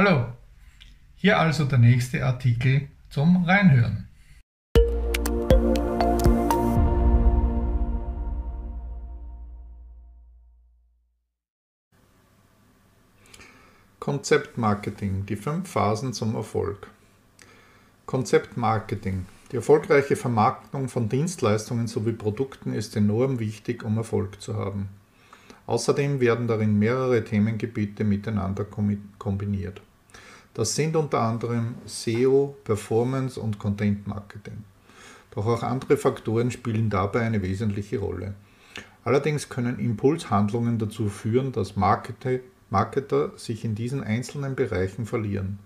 Hallo, hier also der nächste Artikel zum Reinhören. Konzeptmarketing, die fünf Phasen zum Erfolg. Konzeptmarketing. Die erfolgreiche Vermarktung von Dienstleistungen sowie Produkten ist enorm wichtig, um Erfolg zu haben. Außerdem werden darin mehrere Themengebiete miteinander kombiniert. Das sind unter anderem SEO, Performance und Content Marketing. Doch auch andere Faktoren spielen dabei eine wesentliche Rolle. Allerdings können Impulshandlungen dazu führen, dass Marketer sich in diesen einzelnen Bereichen verlieren.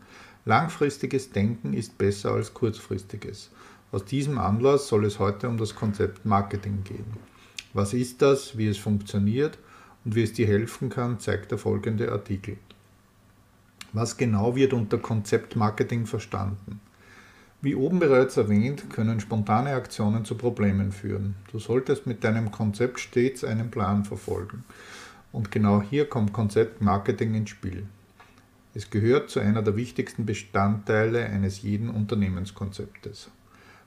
Langfristiges Denken ist besser als kurzfristiges. Aus diesem Anlass soll es heute um das Konzept Marketing gehen. Was ist das, wie es funktioniert und wie es dir helfen kann, zeigt der folgende Artikel. Was genau wird unter Konzeptmarketing verstanden? Wie oben bereits erwähnt, können spontane Aktionen zu Problemen führen. Du solltest mit deinem Konzept stets einen Plan verfolgen. Und genau hier kommt Konzeptmarketing ins Spiel. Es gehört zu einer der wichtigsten Bestandteile eines jeden Unternehmenskonzeptes.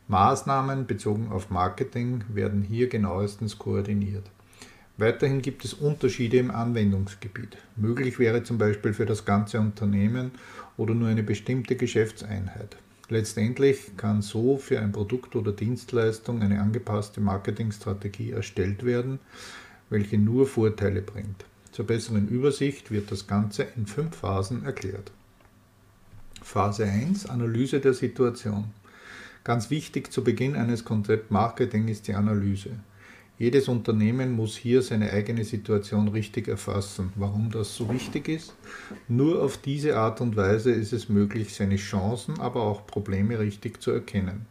Maßnahmen bezogen auf Marketing werden hier genauestens koordiniert. Weiterhin gibt es Unterschiede im Anwendungsgebiet. Möglich wäre zum Beispiel für das ganze Unternehmen oder nur eine bestimmte Geschäftseinheit. Letztendlich kann so für ein Produkt oder Dienstleistung eine angepasste Marketingstrategie erstellt werden, welche nur Vorteile bringt. Zur besseren Übersicht wird das Ganze in fünf Phasen erklärt. Phase 1 Analyse der Situation. Ganz wichtig zu Beginn eines Konzept Marketing ist die Analyse. Jedes Unternehmen muss hier seine eigene Situation richtig erfassen. Warum das so wichtig ist? Nur auf diese Art und Weise ist es möglich, seine Chancen, aber auch Probleme richtig zu erkennen.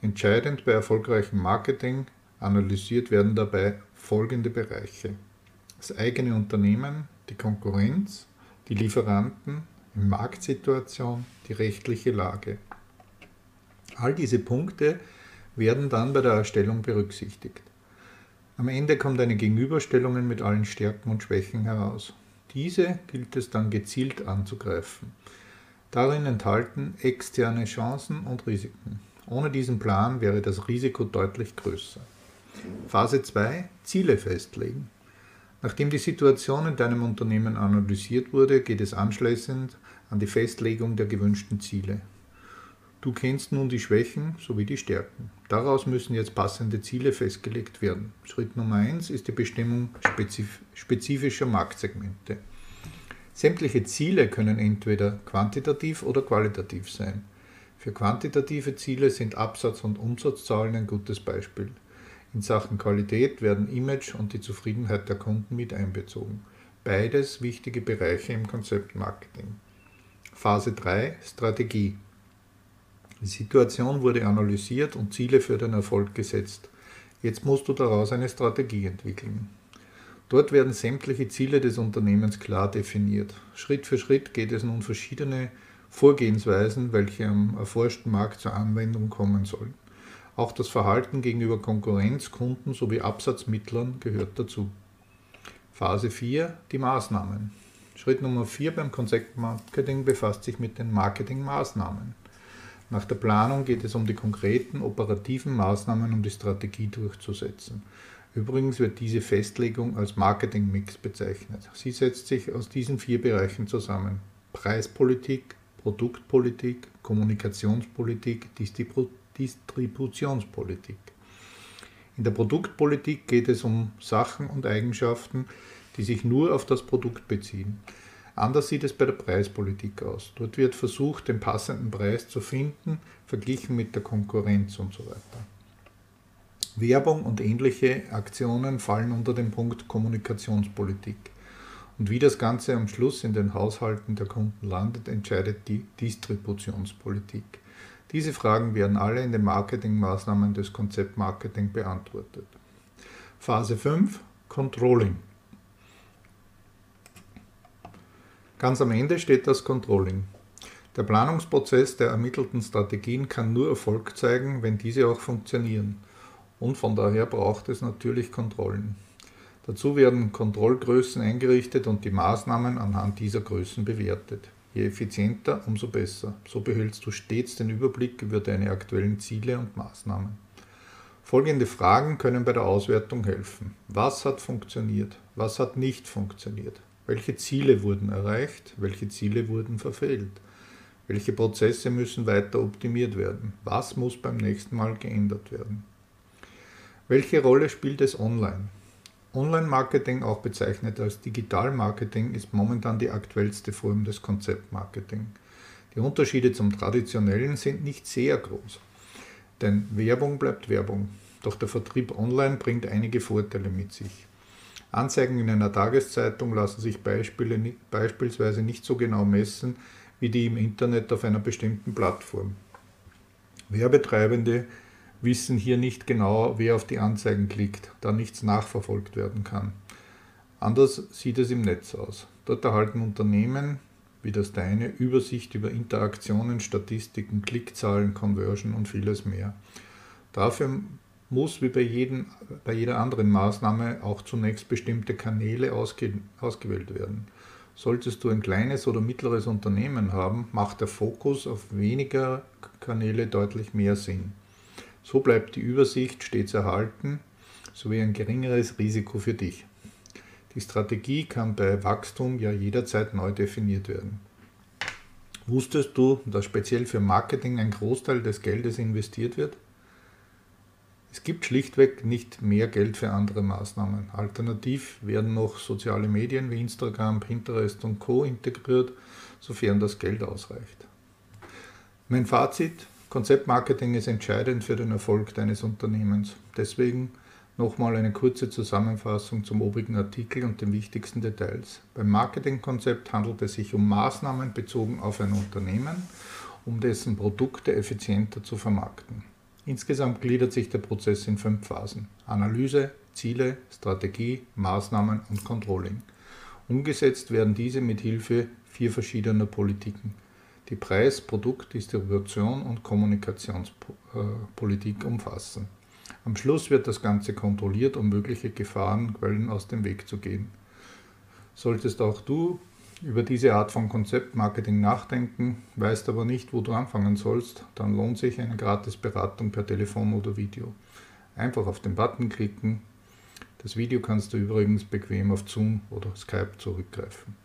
Entscheidend bei erfolgreichem Marketing analysiert werden dabei folgende Bereiche. Das eigene Unternehmen, die Konkurrenz, die Lieferanten, die Marktsituation, die rechtliche Lage. All diese Punkte werden dann bei der Erstellung berücksichtigt. Am Ende kommt eine Gegenüberstellung mit allen Stärken und Schwächen heraus. Diese gilt es dann gezielt anzugreifen. Darin enthalten externe Chancen und Risiken. Ohne diesen Plan wäre das Risiko deutlich größer. Phase 2 Ziele festlegen. Nachdem die Situation in deinem Unternehmen analysiert wurde, geht es anschließend an die Festlegung der gewünschten Ziele. Du kennst nun die Schwächen sowie die Stärken. Daraus müssen jetzt passende Ziele festgelegt werden. Schritt Nummer 1 ist die Bestimmung spezif spezifischer Marktsegmente. Sämtliche Ziele können entweder quantitativ oder qualitativ sein. Für quantitative Ziele sind Absatz- und Umsatzzahlen ein gutes Beispiel. In Sachen Qualität werden Image und die Zufriedenheit der Kunden mit einbezogen. Beides wichtige Bereiche im Konzept Marketing. Phase 3 Strategie. Die Situation wurde analysiert und Ziele für den Erfolg gesetzt. Jetzt musst du daraus eine Strategie entwickeln. Dort werden sämtliche Ziele des Unternehmens klar definiert. Schritt für Schritt geht es nun verschiedene Vorgehensweisen, welche am erforschten Markt zur Anwendung kommen sollen. Auch das Verhalten gegenüber Konkurrenz, Kunden sowie Absatzmittlern gehört dazu. Phase 4 die Maßnahmen. Schritt Nummer 4 beim Konzept Marketing befasst sich mit den Marketingmaßnahmen. Nach der Planung geht es um die konkreten operativen Maßnahmen, um die Strategie durchzusetzen. Übrigens wird diese Festlegung als Marketingmix bezeichnet. Sie setzt sich aus diesen vier Bereichen zusammen. Preispolitik, Produktpolitik, Kommunikationspolitik, Distributionspolitik. In der Produktpolitik geht es um Sachen und Eigenschaften, die sich nur auf das Produkt beziehen. Anders sieht es bei der Preispolitik aus. Dort wird versucht, den passenden Preis zu finden, verglichen mit der Konkurrenz und so weiter. Werbung und ähnliche Aktionen fallen unter den Punkt Kommunikationspolitik. Und wie das Ganze am Schluss in den Haushalten der Kunden landet, entscheidet die Distributionspolitik. Diese Fragen werden alle in den Marketingmaßnahmen des Konzeptmarketing beantwortet. Phase 5 Controlling. Ganz am Ende steht das Controlling. Der Planungsprozess der ermittelten Strategien kann nur Erfolg zeigen, wenn diese auch funktionieren. Und von daher braucht es natürlich Kontrollen. Dazu werden Kontrollgrößen eingerichtet und die Maßnahmen anhand dieser Größen bewertet. Je effizienter, umso besser. So behältst du stets den Überblick über deine aktuellen Ziele und Maßnahmen. Folgende Fragen können bei der Auswertung helfen. Was hat funktioniert? Was hat nicht funktioniert? Welche Ziele wurden erreicht? Welche Ziele wurden verfehlt? Welche Prozesse müssen weiter optimiert werden? Was muss beim nächsten Mal geändert werden? Welche Rolle spielt es online? Online-Marketing, auch bezeichnet als Digital-Marketing, ist momentan die aktuellste Form des Konzept-Marketing. Die Unterschiede zum traditionellen sind nicht sehr groß, denn Werbung bleibt Werbung. Doch der Vertrieb online bringt einige Vorteile mit sich. Anzeigen in einer Tageszeitung lassen sich Beispiele, beispielsweise nicht so genau messen wie die im Internet auf einer bestimmten Plattform. Werbetreibende wissen hier nicht genau, wer auf die Anzeigen klickt, da nichts nachverfolgt werden kann. Anders sieht es im Netz aus. Dort erhalten Unternehmen wie das deine Übersicht über Interaktionen, Statistiken, Klickzahlen, Conversion und vieles mehr. Dafür muss wie bei, jedem, bei jeder anderen Maßnahme auch zunächst bestimmte Kanäle ausge, ausgewählt werden. Solltest du ein kleines oder mittleres Unternehmen haben, macht der Fokus auf weniger Kanäle deutlich mehr Sinn. So bleibt die Übersicht stets erhalten sowie ein geringeres Risiko für dich. Die Strategie kann bei Wachstum ja jederzeit neu definiert werden. Wusstest du, dass speziell für Marketing ein Großteil des Geldes investiert wird? Es gibt schlichtweg nicht mehr Geld für andere Maßnahmen. Alternativ werden noch soziale Medien wie Instagram, Pinterest und Co integriert, sofern das Geld ausreicht. Mein Fazit, Konzeptmarketing ist entscheidend für den Erfolg deines Unternehmens. Deswegen nochmal eine kurze Zusammenfassung zum obigen Artikel und den wichtigsten Details. Beim Marketingkonzept handelt es sich um Maßnahmen bezogen auf ein Unternehmen, um dessen Produkte effizienter zu vermarkten. Insgesamt gliedert sich der Prozess in fünf Phasen. Analyse, Ziele, Strategie, Maßnahmen und Controlling. Umgesetzt werden diese mit Hilfe vier verschiedener Politiken. Die Preis-, Produkt-, Distribution und Kommunikationspolitik umfassen. Am Schluss wird das Ganze kontrolliert, um mögliche Gefahrenquellen aus dem Weg zu gehen. Solltest auch du über diese Art von Konzeptmarketing nachdenken, weißt aber nicht, wo du anfangen sollst, dann lohnt sich eine Gratisberatung per Telefon oder Video. Einfach auf den Button klicken. Das Video kannst du übrigens bequem auf Zoom oder Skype zurückgreifen.